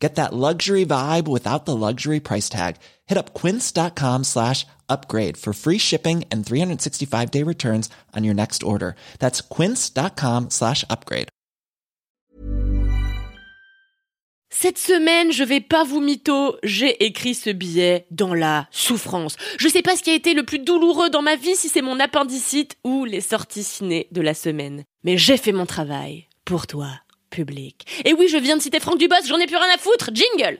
Get that luxury vibe without the luxury price tag. Hit up quince.com slash upgrade for free shipping and 365 day returns on your next order. That's quince.com slash upgrade. Cette semaine, je vais pas vous mytho, j'ai écrit ce billet dans la souffrance. Je sais pas ce qui a été le plus douloureux dans ma vie, si c'est mon appendicite ou les sorties ciné de la semaine. Mais j'ai fait mon travail. Pour toi Et oui, je viens de citer Franck Dubos, j'en ai plus rien à foutre. Jingle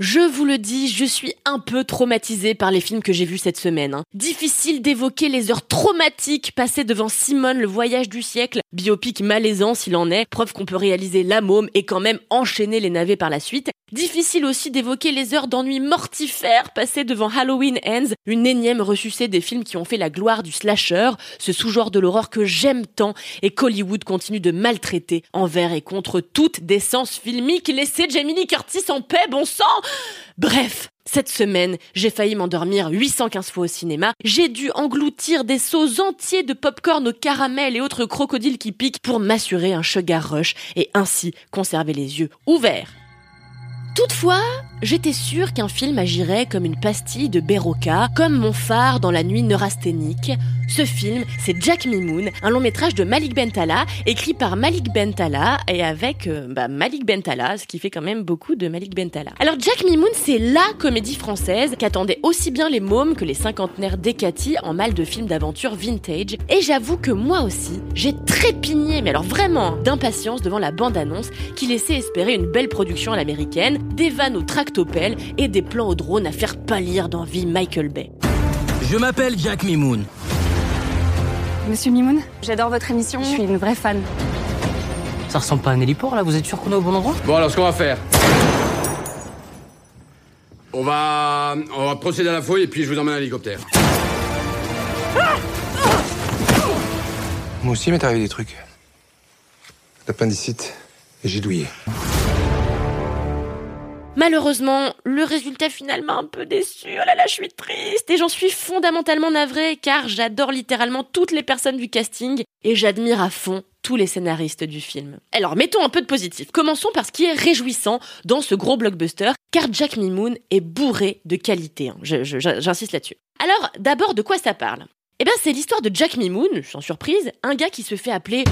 je vous le dis, je suis un peu traumatisée par les films que j'ai vus cette semaine. Hein. Difficile d'évoquer les heures traumatiques passées devant Simone, le voyage du siècle, biopic malaisant s'il en est, preuve qu'on peut réaliser la môme et quand même enchaîner les navets par la suite. Difficile aussi d'évoquer les heures d'ennui mortifères passées devant Halloween Ends, une énième ressucée des films qui ont fait la gloire du slasher, ce sous-genre de l'horreur que j'aime tant et qu'Hollywood continue de maltraiter envers et contre toute décence filmique. Laissez Jamie Lee Curtis en paix, bon sang Bref, cette semaine, j'ai failli m'endormir 815 fois au cinéma. J'ai dû engloutir des seaux entiers de popcorn au caramel et autres crocodiles qui piquent pour m'assurer un sugar rush et ainsi conserver les yeux ouverts. Toutefois, j'étais sûre qu'un film agirait comme une pastille de Berocca, comme mon phare dans la nuit neurasthénique. Ce film, c'est Jack Mimoun, un long métrage de Malik Bentala, écrit par Malik Bentala et avec euh, bah, Malik Bentala, ce qui fait quand même beaucoup de Malik Bentala. Alors Jack Mimoun, c'est LA comédie française qu'attendaient aussi bien les mômes que les cinquantenaires d'Ekati en mal de films d'aventure vintage. Et j'avoue que moi aussi, j'ai trépigné, mais alors vraiment, d'impatience devant la bande-annonce qui laissait espérer une belle production à l'américaine des vannes au tractopelle et des plans au drone à faire pâlir d'envie Michael Bay. Je m'appelle Jack Mimoun. Monsieur Mimoun, j'adore votre émission, je suis une vraie fan. Ça ressemble pas à un héliport là, vous êtes sûr qu'on est au bon endroit? Bon alors ce qu'on va faire. On va. On va procéder à la fouille et puis je vous emmène à l'hélicoptère. Moi aussi, m'est arrivé des trucs. L'appendicite et j'ai douillé. Malheureusement, le résultat final m'a un peu déçu. Oh là là, je suis triste et j'en suis fondamentalement navrée car j'adore littéralement toutes les personnes du casting et j'admire à fond tous les scénaristes du film. Alors mettons un peu de positif. Commençons par ce qui est réjouissant dans ce gros blockbuster car Jack Mimoun est bourré de qualité. Hein. J'insiste là-dessus. Alors d'abord de quoi ça parle? Eh bien, c'est l'histoire de Jack Mimoun, sans surprise, un gars qui se fait appeler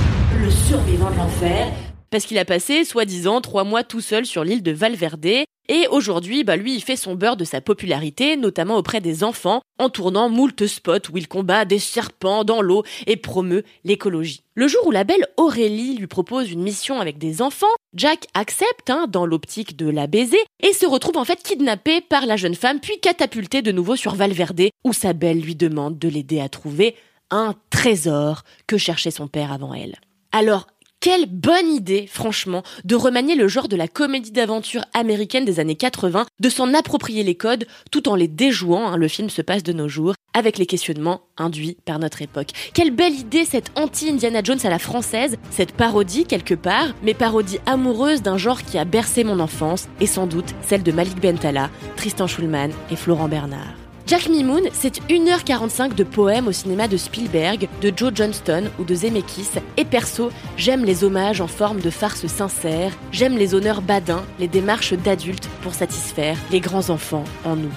le survivant de l'enfer, parce qu'il a passé, soi-disant, trois mois tout seul sur l'île de Valverde. Et aujourd'hui, bah lui, il fait son beurre de sa popularité, notamment auprès des enfants, en tournant moult spots où il combat des serpents dans l'eau et promeut l'écologie. Le jour où la belle Aurélie lui propose une mission avec des enfants, Jack accepte, hein, dans l'optique de la baiser, et se retrouve en fait kidnappé par la jeune femme, puis catapulté de nouveau sur Valverde, où sa belle lui demande de l'aider à trouver un trésor que cherchait son père avant elle. Alors, quelle bonne idée, franchement, de remanier le genre de la comédie d'aventure américaine des années 80, de s'en approprier les codes tout en les déjouant, hein, le film se passe de nos jours, avec les questionnements induits par notre époque. Quelle belle idée cette anti-Indiana Jones à la française, cette parodie quelque part, mais parodie amoureuse d'un genre qui a bercé mon enfance, et sans doute celle de Malik Bentala, Tristan Schulman et Florent Bernard. Jack Mimoun, c'est 1h45 de poèmes au cinéma de Spielberg, de Joe Johnston ou de Zemeckis. Et perso, j'aime les hommages en forme de farce sincère, j'aime les honneurs badins, les démarches d'adultes pour satisfaire les grands enfants en nous.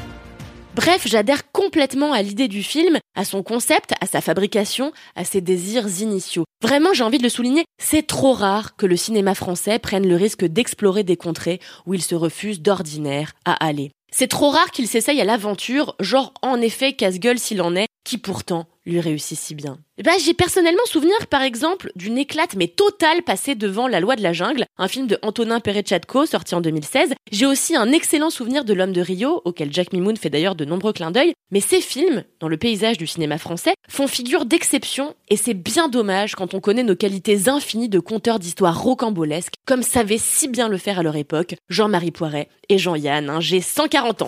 Bref, j'adhère complètement à l'idée du film, à son concept, à sa fabrication, à ses désirs initiaux. Vraiment, j'ai envie de le souligner, c'est trop rare que le cinéma français prenne le risque d'explorer des contrées où il se refuse d'ordinaire à aller. C'est trop rare qu'il s'essaye à l'aventure, genre en effet casse-gueule s'il en est, qui pourtant lui réussit si bien. Bah, j'ai personnellement souvenir, par exemple, d'une éclate mais totale passée devant La Loi de la Jungle, un film de Antonin Perechatko sorti en 2016. J'ai aussi un excellent souvenir de L'Homme de Rio, auquel Jack Mimoun fait d'ailleurs de nombreux clins d'œil. Mais ces films, dans le paysage du cinéma français, font figure d'exception et c'est bien dommage quand on connaît nos qualités infinies de conteurs d'histoires rocambolesques, comme savaient si bien le faire à leur époque Jean-Marie Poiret et Jean-Yann. J'ai 140 ans.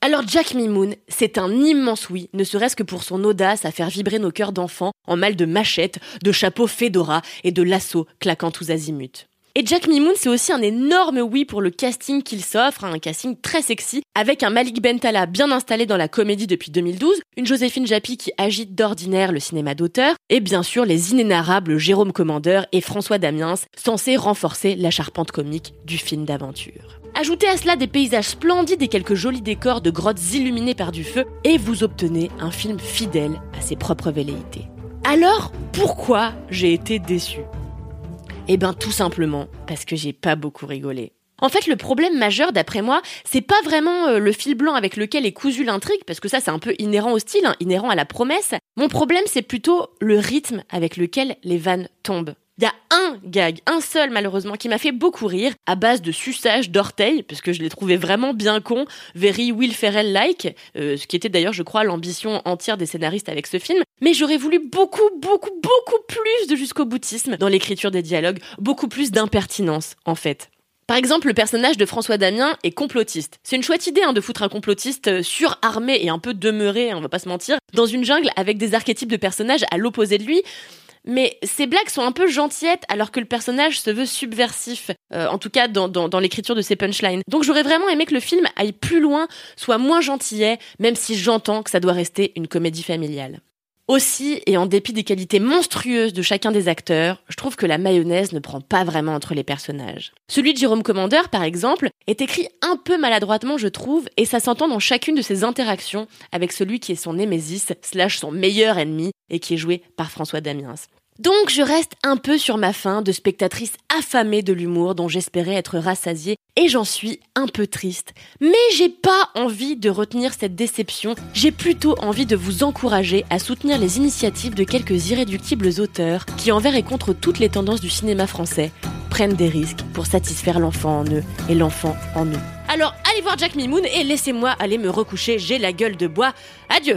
Alors Jack Mimoun, c'est un immense oui, ne serait-ce que pour son audace à faire vibrer nos cœurs d'enfants en mal de machette, de chapeau fedora et de lasso claquant tous azimuts. Et Jack Mimoun, c'est aussi un énorme oui pour le casting qu'il s'offre, un casting très sexy, avec un Malik Bentala bien installé dans la comédie depuis 2012, une Joséphine Japy qui agite d'ordinaire le cinéma d'auteur, et bien sûr les inénarrables Jérôme Commandeur et François Damiens, censés renforcer la charpente comique du film d'aventure. Ajoutez à cela des paysages splendides et quelques jolis décors de grottes illuminées par du feu, et vous obtenez un film fidèle à ses propres velléités. Alors, pourquoi j'ai été déçu eh ben tout simplement parce que j'ai pas beaucoup rigolé. En fait, le problème majeur, d'après moi, c'est pas vraiment euh, le fil blanc avec lequel est cousue l'intrigue, parce que ça, c'est un peu inhérent au style, hein, inhérent à la promesse. Mon problème, c'est plutôt le rythme avec lequel les vannes tombent. Il y a un gag, un seul malheureusement, qui m'a fait beaucoup rire, à base de suçage d'orteils, parce que je l'ai trouvé vraiment bien con, very Will Ferrell-like, euh, ce qui était d'ailleurs, je crois, l'ambition entière des scénaristes avec ce film. Mais j'aurais voulu beaucoup, beaucoup, beaucoup plus de jusqu'au boutisme dans l'écriture des dialogues, beaucoup plus d'impertinence, en fait. Par exemple, le personnage de François Damien est complotiste. C'est une chouette idée hein, de foutre un complotiste euh, surarmé et un peu demeuré, on va pas se mentir, dans une jungle avec des archétypes de personnages à l'opposé de lui mais ces blagues sont un peu gentillettes alors que le personnage se veut subversif, euh, en tout cas dans, dans, l'écriture de ses punchlines. Donc j'aurais vraiment aimé que le film aille plus loin, soit moins gentillet, même si j'entends que ça doit rester une comédie familiale. Aussi, et en dépit des qualités monstrueuses de chacun des acteurs, je trouve que la mayonnaise ne prend pas vraiment entre les personnages. Celui de Jérôme Commandeur, par exemple, est écrit un peu maladroitement, je trouve, et ça s'entend dans chacune de ses interactions avec celui qui est son némésis, slash son meilleur ennemi, et qui est joué par François Damiens. Donc je reste un peu sur ma faim de spectatrice affamée de l'humour dont j'espérais être rassasiée et j'en suis un peu triste. Mais j'ai pas envie de retenir cette déception, j'ai plutôt envie de vous encourager à soutenir les initiatives de quelques irréductibles auteurs qui envers et contre toutes les tendances du cinéma français prennent des risques pour satisfaire l'enfant en eux et l'enfant en nous. Alors allez voir Jack Mimoun et laissez-moi aller me recoucher, j'ai la gueule de bois. Adieu